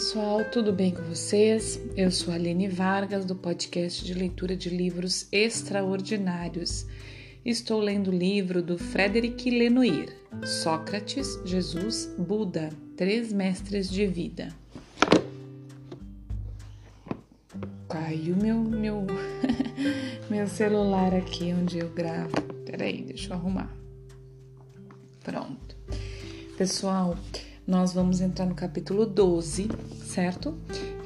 pessoal, tudo bem com vocês? Eu sou a Aline Vargas do podcast de leitura de livros extraordinários. Estou lendo o livro do Frederic Lenoir, Sócrates, Jesus, Buda, Três Mestres de Vida. Caiu meu meu meu celular aqui onde eu gravo. Peraí, deixa eu arrumar. Pronto. Pessoal, nós vamos entrar no capítulo 12, certo?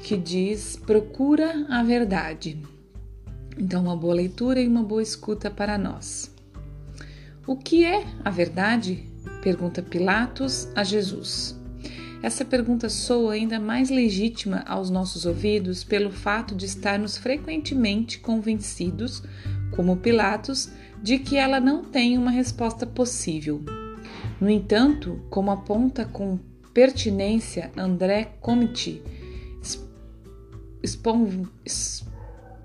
Que diz: procura a verdade. Então, uma boa leitura e uma boa escuta para nós. O que é a verdade? Pergunta Pilatos a Jesus. Essa pergunta soa ainda mais legítima aos nossos ouvidos pelo fato de estarmos frequentemente convencidos, como Pilatos, de que ela não tem uma resposta possível. No entanto, como aponta com pertinência André Comte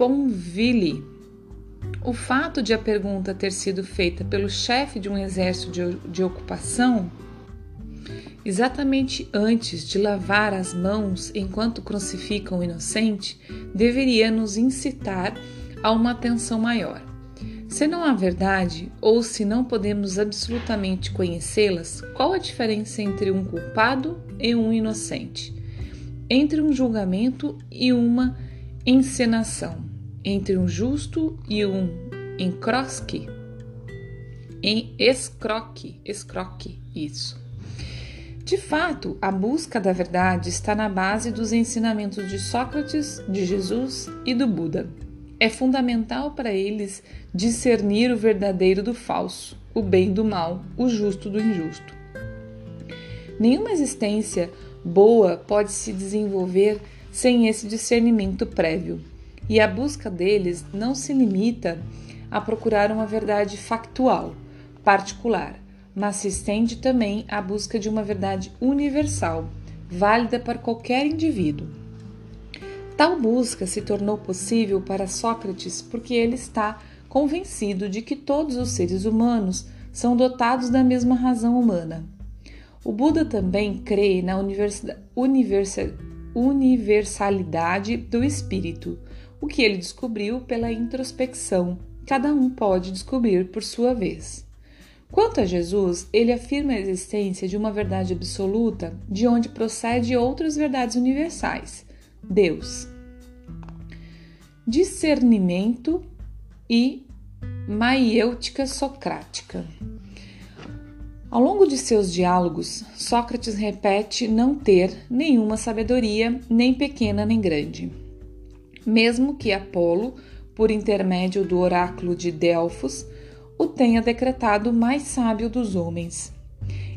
Sponville. O fato de a pergunta ter sido feita pelo chefe de um exército de, de ocupação, exatamente antes de lavar as mãos enquanto crucificam o inocente, deveria nos incitar a uma atenção maior. Se não há verdade, ou se não podemos absolutamente conhecê-las, qual a diferença entre um culpado e um inocente? Entre um julgamento e uma encenação? Entre um justo e um encrosque? Em escroque, escroque, isso. De fato, a busca da verdade está na base dos ensinamentos de Sócrates, de Jesus e do Buda. É fundamental para eles discernir o verdadeiro do falso, o bem do mal, o justo do injusto. Nenhuma existência boa pode se desenvolver sem esse discernimento prévio, e a busca deles não se limita a procurar uma verdade factual, particular, mas se estende também à busca de uma verdade universal, válida para qualquer indivíduo. Tal busca se tornou possível para Sócrates porque ele está convencido de que todos os seres humanos são dotados da mesma razão humana. O Buda também crê na universalidade do espírito, o que ele descobriu pela introspecção. Cada um pode descobrir por sua vez. Quanto a Jesus, ele afirma a existência de uma verdade absoluta de onde procede outras verdades universais Deus. Discernimento e maiêutica socrática. Ao longo de seus diálogos, Sócrates repete não ter nenhuma sabedoria, nem pequena nem grande. Mesmo que Apolo, por intermédio do oráculo de Delfos, o tenha decretado mais sábio dos homens.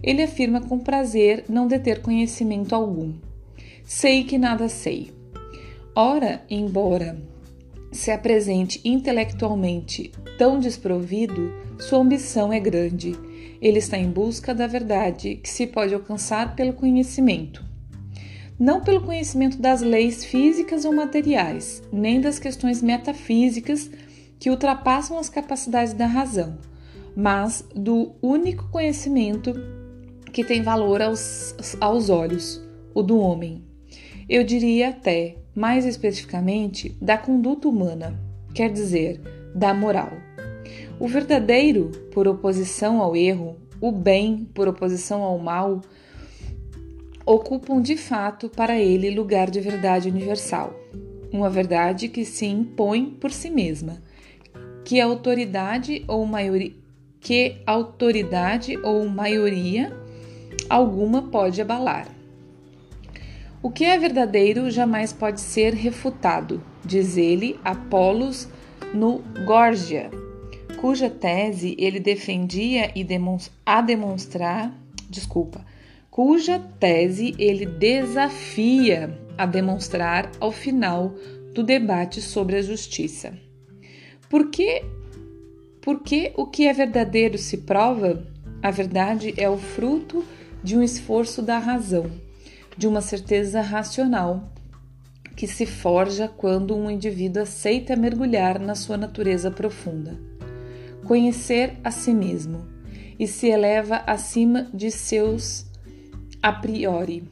Ele afirma com prazer não deter conhecimento algum. Sei que nada sei. Ora, embora se apresente intelectualmente tão desprovido, sua ambição é grande. Ele está em busca da verdade que se pode alcançar pelo conhecimento. Não pelo conhecimento das leis físicas ou materiais, nem das questões metafísicas que ultrapassam as capacidades da razão, mas do único conhecimento que tem valor aos, aos olhos, o do homem. Eu diria até, mais especificamente, da conduta humana, quer dizer, da moral. O verdadeiro, por oposição ao erro, o bem, por oposição ao mal, ocupam de fato para ele lugar de verdade universal, uma verdade que se impõe por si mesma, que autoridade ou maioria que autoridade ou maioria alguma pode abalar. O que é verdadeiro jamais pode ser refutado, diz ele Apolos no Górgia, cuja tese ele defendia e a demonstrar, desculpa, cuja tese ele desafia a demonstrar ao final do debate sobre a justiça. Por que, porque o que é verdadeiro se prova? A verdade é o fruto de um esforço da razão de uma certeza racional que se forja quando um indivíduo aceita mergulhar na sua natureza profunda, conhecer a si mesmo e se eleva acima de seus a priori.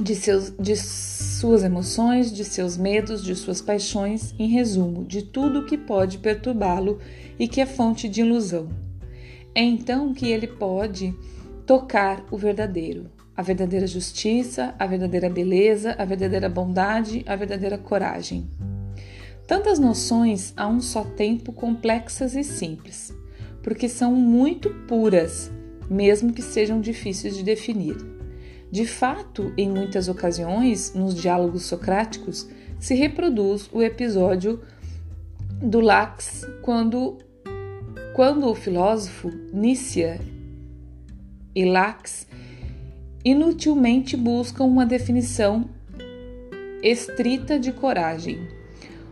de, seus, de suas emoções, de seus medos, de suas paixões, em resumo, de tudo que pode perturbá-lo e que é fonte de ilusão. É então que ele pode tocar o verdadeiro, a verdadeira justiça, a verdadeira beleza, a verdadeira bondade, a verdadeira coragem. Tantas noções a um só tempo complexas e simples, porque são muito puras, mesmo que sejam difíceis de definir. De fato, em muitas ocasiões, nos diálogos socráticos, se reproduz o episódio do Lax quando, quando o filósofo Nícia e Lax inutilmente buscam uma definição estrita de coragem.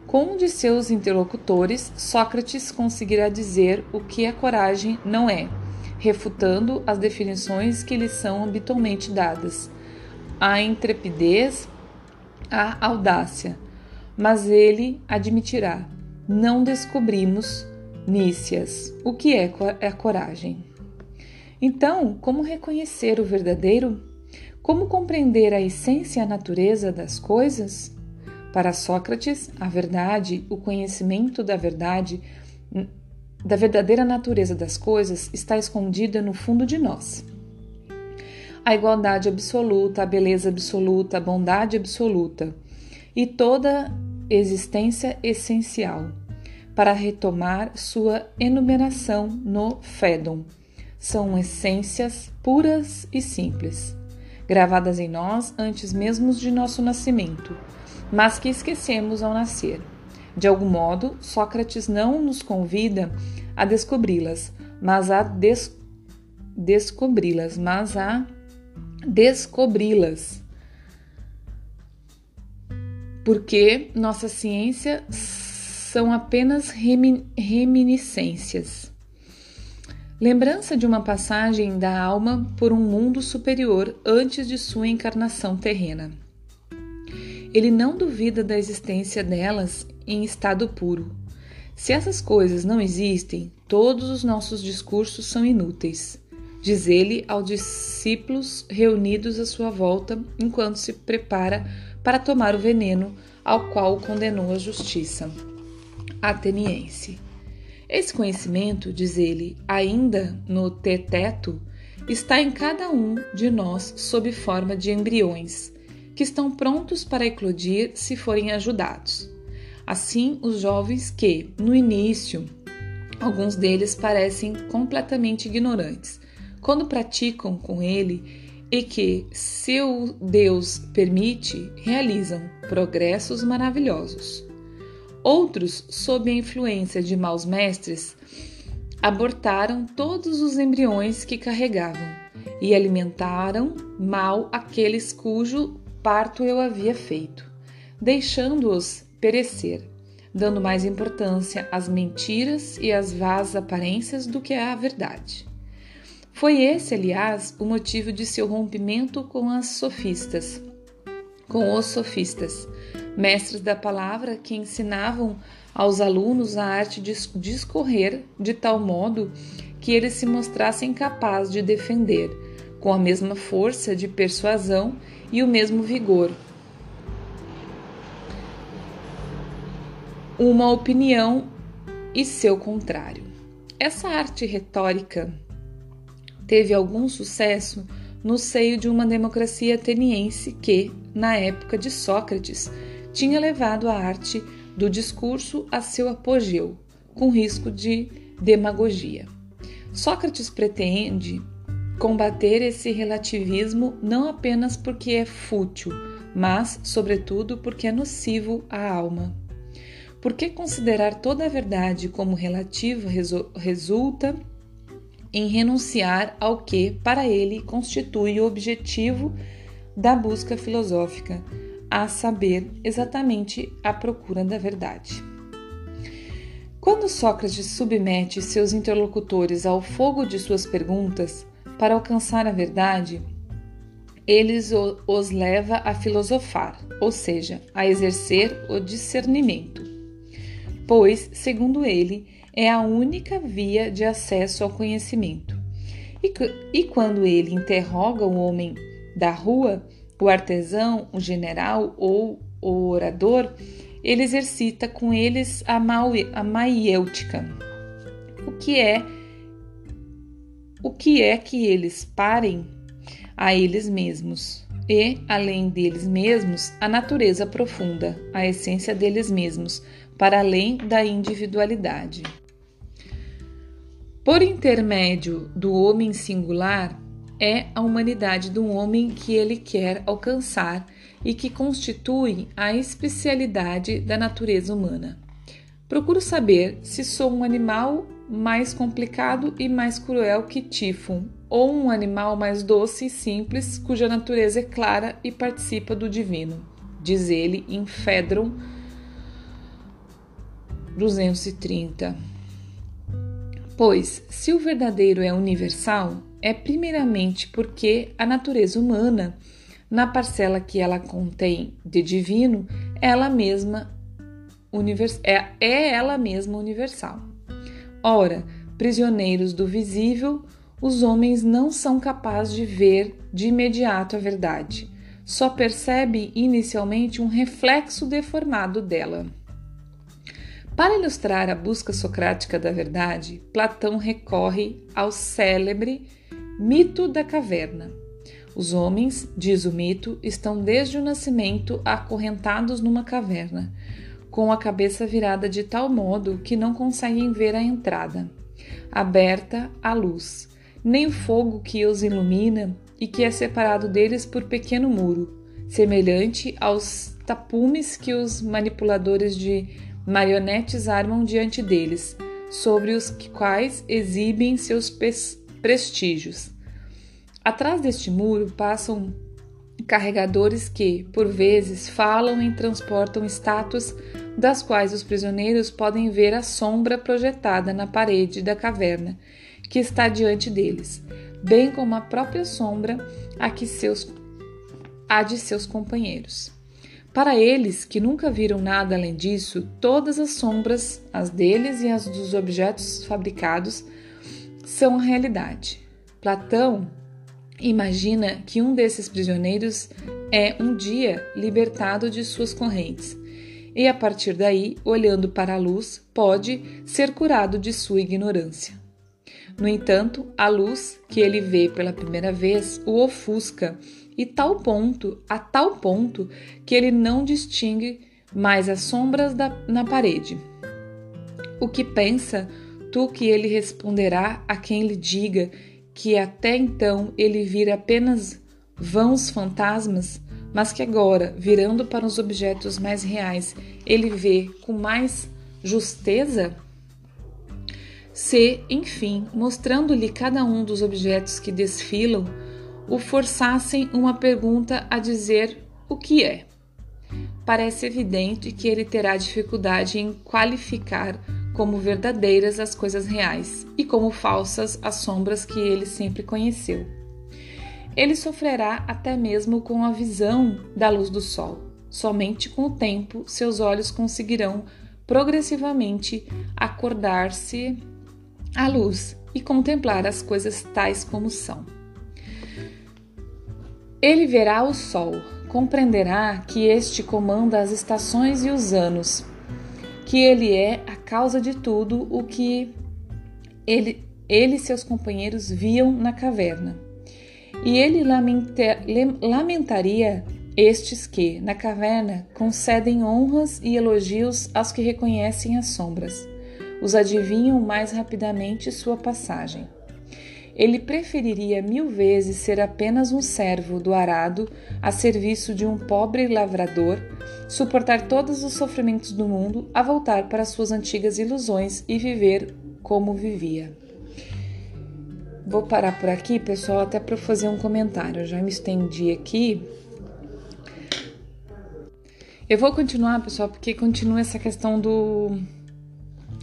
Com um de seus interlocutores, Sócrates conseguirá dizer o que a coragem não é, refutando as definições que lhe são habitualmente dadas. A intrepidez, a audácia. Mas ele admitirá: não descobrimos, Nícias, o que é a coragem. Então, como reconhecer o verdadeiro? Como compreender a essência e a natureza das coisas? Para Sócrates, a verdade, o conhecimento da verdade, da verdadeira natureza das coisas, está escondida no fundo de nós. A igualdade absoluta, a beleza absoluta, a bondade absoluta e toda existência essencial, para retomar sua enumeração no Fédon são essências puras e simples, gravadas em nós antes mesmo de nosso nascimento, mas que esquecemos ao nascer. De algum modo, Sócrates não nos convida a descobri-las, mas a des descobri-las, mas a descobri-las. Porque nossa ciência são apenas reminiscências Lembrança de uma passagem da alma por um mundo superior antes de sua encarnação terrena. Ele não duvida da existência delas em estado puro. Se essas coisas não existem, todos os nossos discursos são inúteis, diz ele aos discípulos reunidos à sua volta enquanto se prepara para tomar o veneno ao qual condenou a justiça ateniense. Esse conhecimento, diz ele, ainda no teto, está em cada um de nós sob forma de embriões, que estão prontos para eclodir se forem ajudados. Assim, os jovens que, no início, alguns deles parecem completamente ignorantes, quando praticam com ele e que, se o Deus permite, realizam progressos maravilhosos. Outros, sob a influência de maus mestres, abortaram todos os embriões que carregavam e alimentaram mal aqueles cujo parto eu havia feito, deixando-os perecer, dando mais importância às mentiras e às vãs aparências do que à verdade. Foi esse, aliás, o motivo de seu rompimento com as sofistas, com os sofistas, mestres da palavra que ensinavam aos alunos a arte de discorrer de tal modo que eles se mostrassem capazes de defender, com a mesma força de persuasão e o mesmo vigor, uma opinião e seu contrário. Essa arte retórica teve algum sucesso no seio de uma democracia ateniense que, na época de Sócrates, tinha levado a arte do discurso a seu apogeu, com risco de demagogia. Sócrates pretende combater esse relativismo não apenas porque é fútil, mas, sobretudo, porque é nocivo à alma. Porque considerar toda a verdade como relativa resulta em renunciar ao que, para ele, constitui o objetivo da busca filosófica, a saber, exatamente a procura da verdade. Quando Sócrates submete seus interlocutores ao fogo de suas perguntas para alcançar a verdade, ele os leva a filosofar, ou seja, a exercer o discernimento, pois, segundo ele, é a única via de acesso ao conhecimento. E, e quando ele interroga o homem da rua, O artesão, o general ou o orador, ele exercita com eles a, a maiêutica. O que é o que é que eles parem a eles mesmos e, além deles mesmos, a natureza profunda, a essência deles mesmos, para além da individualidade. Por intermédio do homem singular, é a humanidade do homem que ele quer alcançar e que constitui a especialidade da natureza humana. Procuro saber se sou um animal mais complicado e mais cruel que Tifon, ou um animal mais doce e simples, cuja natureza é clara e participa do divino, diz ele em Fedron 230. Pois, se o verdadeiro é universal, é primeiramente porque a natureza humana, na parcela que ela contém de divino, ela mesma é, é ela mesma universal. Ora, prisioneiros do visível, os homens não são capazes de ver de imediato a verdade. Só percebe inicialmente um reflexo deformado dela. Para ilustrar a busca socrática da verdade, Platão recorre ao célebre mito da caverna. Os homens, diz o mito, estão desde o nascimento acorrentados numa caverna, com a cabeça virada de tal modo que não conseguem ver a entrada, aberta à luz, nem o fogo que os ilumina e que é separado deles por pequeno muro, semelhante aos tapumes que os manipuladores de marionetes armam diante deles, sobre os quais exibem seus prestígios. Atrás deste muro passam carregadores que, por vezes, falam e transportam estátuas das quais os prisioneiros podem ver a sombra projetada na parede da caverna que está diante deles, bem como a própria sombra a que seus a de seus companheiros. Para eles, que nunca viram nada além disso, todas as sombras, as deles e as dos objetos fabricados, são a realidade. Platão Imagina que um desses prisioneiros é um dia libertado de suas correntes e, a partir daí, olhando para a luz, pode ser curado de sua ignorância. No entanto, a luz que ele vê pela primeira vez o ofusca e tal ponto, a tal ponto que ele não distingue mais as sombras da, na parede. O que pensa tu que ele responderá a quem lhe diga que até então ele vira apenas vãos fantasmas, mas que agora, virando para os objetos mais reais, ele vê com mais justeza? Se, enfim, mostrando-lhe cada um dos objetos que desfilam, o forçassem uma pergunta a dizer o que é. Parece evidente que ele terá dificuldade em qualificar como verdadeiras as coisas reais e como falsas as sombras que ele sempre conheceu. Ele sofrerá até mesmo com a visão da luz do sol. Somente com o tempo seus olhos conseguirão progressivamente acordar-se à luz e contemplar as coisas tais como são. Ele verá o sol, compreenderá que este comanda as estações e os anos, que ele é a causa de tudo o que ele, ele e seus companheiros viam na caverna. E ele lamenta, lamentaria estes que, na caverna, concedem honras e elogios aos que reconhecem as sombras, os adivinham mais rapidamente sua passagem. Ele preferiria mil vezes ser apenas um servo do arado a serviço de um pobre lavrador, suportar todos os sofrimentos do mundo, a voltar para suas antigas ilusões e viver como vivia. Vou parar por aqui, pessoal, até para fazer um comentário. Eu já me estendi aqui. Eu vou continuar, pessoal, porque continua essa questão do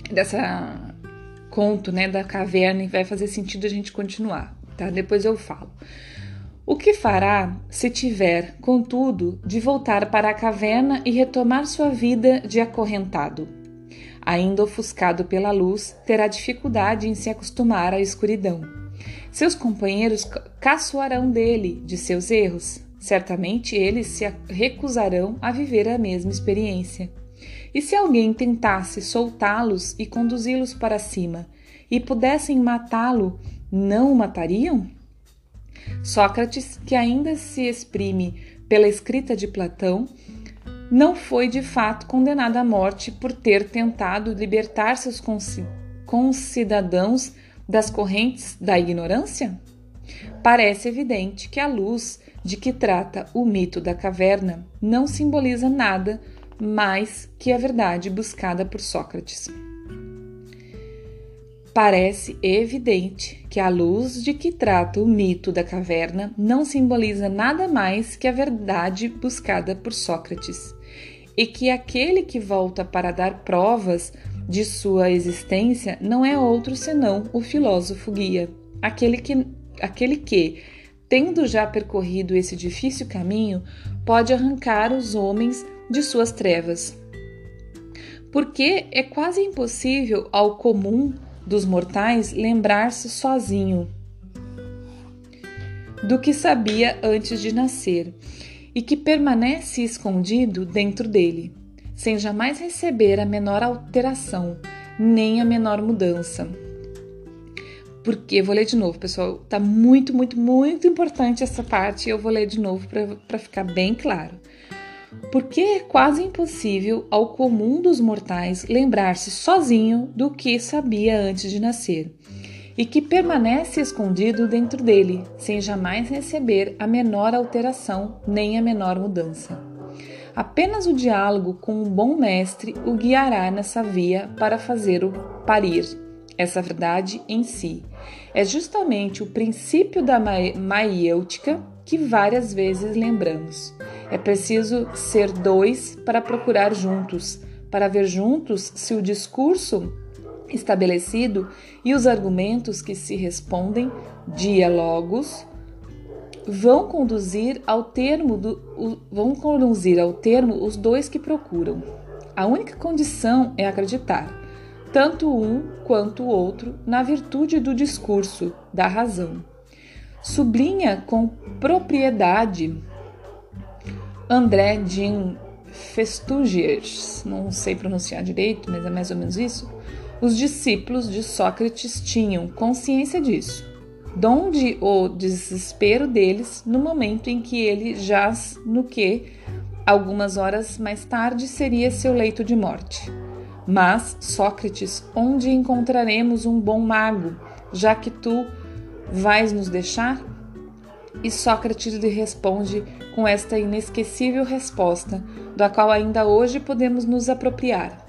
dessa conto, né, da caverna e vai fazer sentido a gente continuar, tá? Depois eu falo. O que fará se tiver, contudo, de voltar para a caverna e retomar sua vida de acorrentado? Ainda ofuscado pela luz, terá dificuldade em se acostumar à escuridão. Seus companheiros caçoarão dele, de seus erros, certamente eles se recusarão a viver a mesma experiência. E se alguém tentasse soltá-los e conduzi-los para cima e pudessem matá-lo, não o matariam? Sócrates, que ainda se exprime pela escrita de Platão, não foi de fato condenado à morte por ter tentado libertar seus concidadãos das correntes da ignorância? Parece evidente que a luz de que trata o mito da caverna não simboliza nada mais que a verdade buscada por Sócrates. Parece evidente que a luz de que trata o mito da caverna não simboliza nada mais que a verdade buscada por Sócrates, e que aquele que volta para dar provas de sua existência não é outro senão o filósofo guia, aquele que, aquele que tendo já percorrido esse difícil caminho, pode arrancar os homens de suas trevas. Porque é quase impossível ao comum dos mortais lembrar-se sozinho do que sabia antes de nascer e que permanece escondido dentro dele, sem jamais receber a menor alteração, nem a menor mudança. Porque, vou ler de novo, pessoal, tá muito, muito, muito importante essa parte eu vou ler de novo para ficar bem claro. Porque é quase impossível ao comum dos mortais lembrar-se sozinho do que sabia antes de nascer, e que permanece escondido dentro dele, sem jamais receber a menor alteração nem a menor mudança. Apenas o diálogo com um bom mestre o guiará nessa via para fazer-o parir essa verdade em si. É justamente o princípio da maiêutica que várias vezes lembramos. É preciso ser dois para procurar juntos, para ver juntos se o discurso estabelecido e os argumentos que se respondem, diálogos, vão conduzir ao termo do, vão conduzir ao termo os dois que procuram. A única condição é acreditar, tanto um quanto o outro, na virtude do discurso, da razão. Sublinha com propriedade André Jean Festugiers, não sei pronunciar direito, mas é mais ou menos isso. Os discípulos de Sócrates tinham consciência disso, donde o desespero deles no momento em que ele jaz no que, algumas horas mais tarde, seria seu leito de morte. Mas, Sócrates, onde encontraremos um bom mago, já que tu vais nos deixar? E Sócrates lhe responde com esta inesquecível resposta, da qual ainda hoje podemos nos apropriar.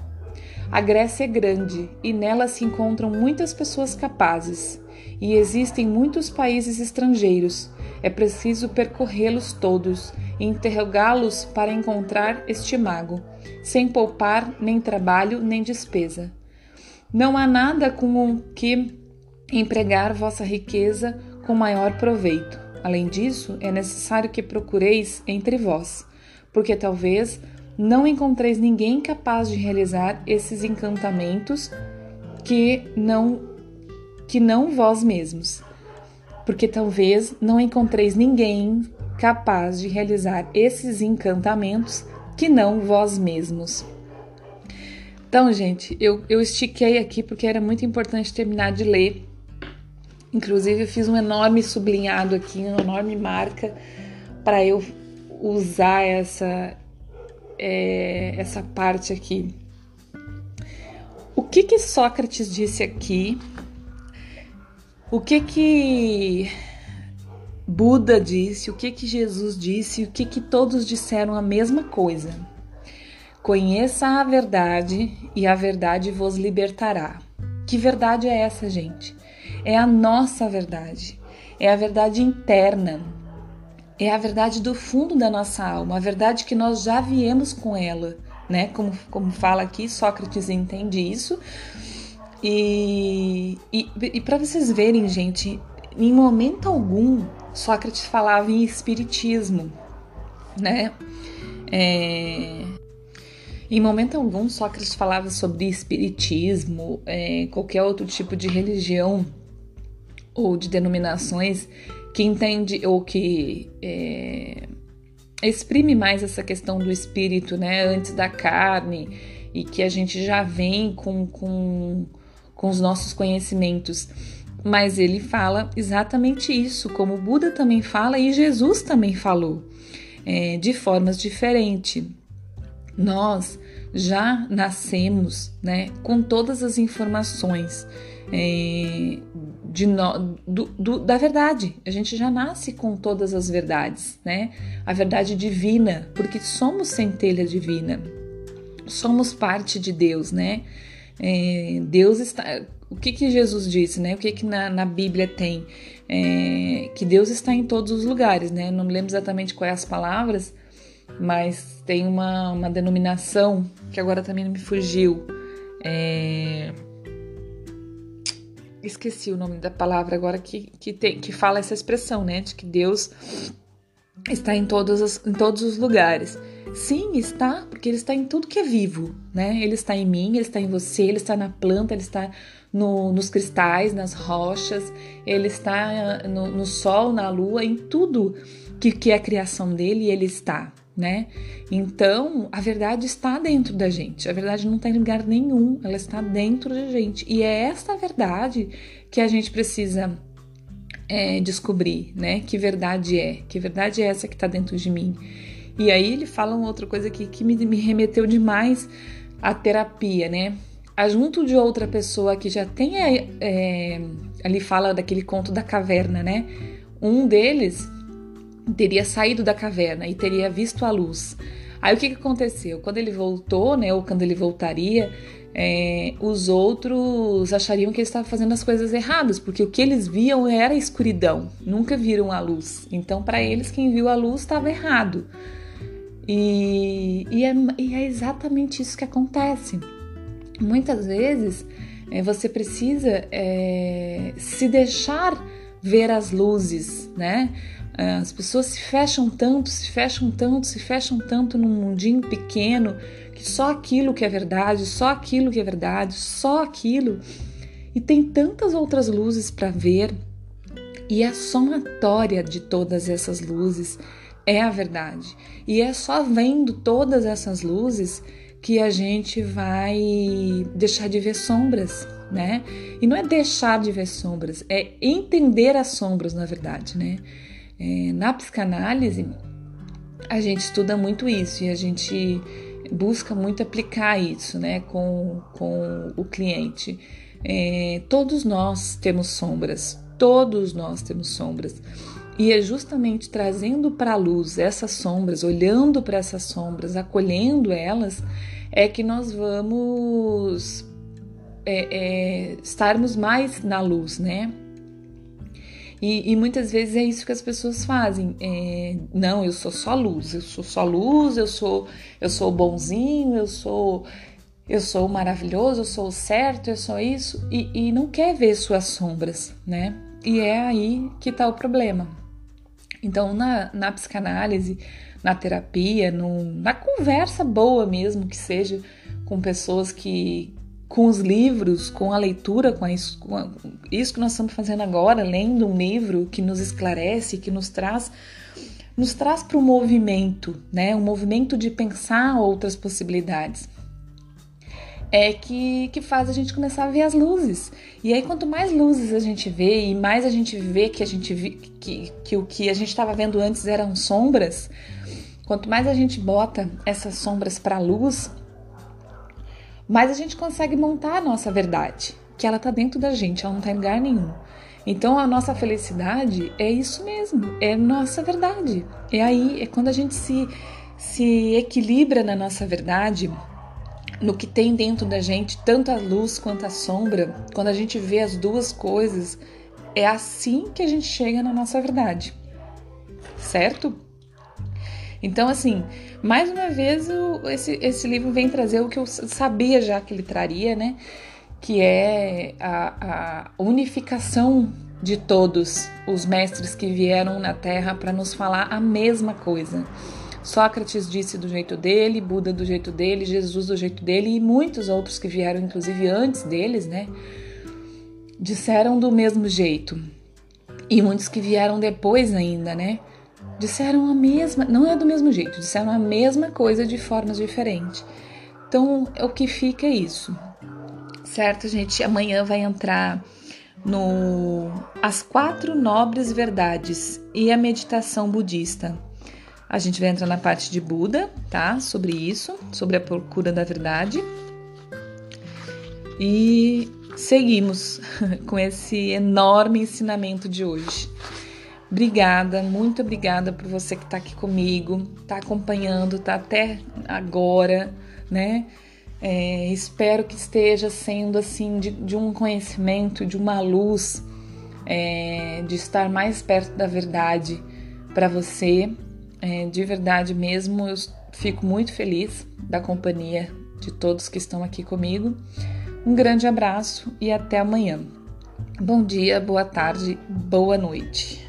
A Grécia é grande e nela se encontram muitas pessoas capazes, e existem muitos países estrangeiros. É preciso percorrê-los todos e interrogá-los para encontrar este mago, sem poupar nem trabalho nem despesa. Não há nada com o que empregar vossa riqueza com maior proveito. Além disso, é necessário que procureis entre vós, porque talvez não encontreis ninguém capaz de realizar esses encantamentos que não que não vós mesmos. Porque talvez não encontreis ninguém capaz de realizar esses encantamentos que não vós mesmos. Então, gente, eu, eu estiquei aqui porque era muito importante terminar de ler Inclusive, eu fiz um enorme sublinhado aqui, uma enorme marca para eu usar essa, é, essa parte aqui. O que que Sócrates disse aqui? O que que Buda disse? O que que Jesus disse? O que que todos disseram a mesma coisa? Conheça a verdade e a verdade vos libertará. Que verdade é essa, gente? É a nossa verdade, é a verdade interna, é a verdade do fundo da nossa alma, a verdade que nós já viemos com ela, né? Como, como fala aqui, Sócrates entende isso. E, e, e para vocês verem, gente, em momento algum Sócrates falava em espiritismo, né? É, em momento algum Sócrates falava sobre espiritismo, é, qualquer outro tipo de religião ou de denominações que entende ou que é, exprime mais essa questão do espírito, né, antes da carne, e que a gente já vem com, com, com os nossos conhecimentos. Mas ele fala exatamente isso, como o Buda também fala e Jesus também falou, é, de formas diferentes. Nós já nascemos né, com todas as informações é, de no, do, do, da verdade. A gente já nasce com todas as verdades, né? A verdade divina, porque somos centelha divina, somos parte de Deus, né? É, Deus está. O que, que Jesus disse, né? O que, que na, na Bíblia tem? É, que Deus está em todos os lugares, né? Não me lembro exatamente quais as palavras, mas tem uma, uma denominação que agora também me fugiu. É, esqueci o nome da palavra agora que, que, tem, que fala essa expressão, né? De que Deus está em todos, os, em todos os lugares. Sim, está, porque ele está em tudo que é vivo, né? Ele está em mim, ele está em você, ele está na planta, ele está no, nos cristais, nas rochas, ele está no, no sol, na lua, em tudo que, que é a criação dele, ele está, né? Então, a verdade está dentro da gente. A verdade não está em lugar nenhum, ela está dentro da gente. E é essa verdade que a gente precisa é, descobrir, né? Que verdade é? Que verdade é essa que está dentro de mim? E aí ele fala uma outra coisa aqui que me, me remeteu demais à terapia, né? A junto de outra pessoa que já tem é, é, ali fala daquele conto da caverna, né? Um deles teria saído da caverna e teria visto a luz. Aí o que, que aconteceu? Quando ele voltou, né, ou quando ele voltaria, é, os outros achariam que ele estava fazendo as coisas erradas, porque o que eles viam era a escuridão, nunca viram a luz. Então, para eles, quem viu a luz estava errado. E, e, é, e, é, exatamente isso que acontece. Muitas vezes é, você precisa é, se deixar ver as luzes, né? É, as pessoas se fecham tanto, se fecham tanto, se fecham tanto num mundinho pequeno que só aquilo que é verdade, só aquilo que é verdade, só aquilo. E tem tantas outras luzes para ver, e a somatória de todas essas luzes é a verdade. E é só vendo todas essas luzes que a gente vai deixar de ver sombras, né? E não é deixar de ver sombras, é entender as sombras, na verdade, né? É, na psicanálise, a gente estuda muito isso e a gente busca muito aplicar isso né, com, com o cliente. É, todos nós temos sombras, todos nós temos sombras. E é justamente trazendo para a luz essas sombras, olhando para essas sombras, acolhendo elas, é que nós vamos é, é, estarmos mais na luz, né? E, e, muitas vezes é isso que as pessoas fazem. É, não, eu sou só luz, eu sou só luz, eu sou eu sou bonzinho, eu sou eu sou maravilhoso, eu sou certo, eu sou isso e, e não quer ver suas sombras, né? E é aí que está o problema. Então, na, na psicanálise, na terapia, no, na conversa boa mesmo que seja com pessoas que, com os livros, com a leitura, com, a, com a, isso que nós estamos fazendo agora, lendo um livro que nos esclarece, que nos traz nos traz para o movimento, né? Um movimento de pensar outras possibilidades. É que, que faz a gente começar a ver as luzes. E aí, quanto mais luzes a gente vê e mais a gente vê que a gente vi, que, que o que a gente estava vendo antes eram sombras, quanto mais a gente bota essas sombras para a luz, mas a gente consegue montar a nossa verdade, que ela tá dentro da gente, ela não tá em lugar nenhum. Então a nossa felicidade é isso mesmo, é nossa verdade. É aí, é quando a gente se, se equilibra na nossa verdade, no que tem dentro da gente, tanto a luz quanto a sombra, quando a gente vê as duas coisas, é assim que a gente chega na nossa verdade. Certo? Então, assim, mais uma vez o, esse, esse livro vem trazer o que eu sabia já que ele traria, né? Que é a, a unificação de todos os mestres que vieram na Terra para nos falar a mesma coisa. Sócrates disse do jeito dele, Buda do jeito dele, Jesus do jeito dele e muitos outros que vieram, inclusive antes deles, né? Disseram do mesmo jeito. E muitos que vieram depois ainda, né? Disseram a mesma, não é do mesmo jeito, disseram a mesma coisa de formas diferentes. Então, o que fica é isso. Certo, gente? Amanhã vai entrar no As Quatro Nobres Verdades e a Meditação Budista. A gente vai entrar na parte de Buda, tá? Sobre isso, sobre a procura da verdade. E seguimos com esse enorme ensinamento de hoje. Obrigada, muito obrigada por você que está aqui comigo, está acompanhando, está até agora, né? É, espero que esteja sendo assim de, de um conhecimento, de uma luz, é, de estar mais perto da verdade para você. É, de verdade mesmo, eu fico muito feliz da companhia de todos que estão aqui comigo. Um grande abraço e até amanhã. Bom dia, boa tarde, boa noite.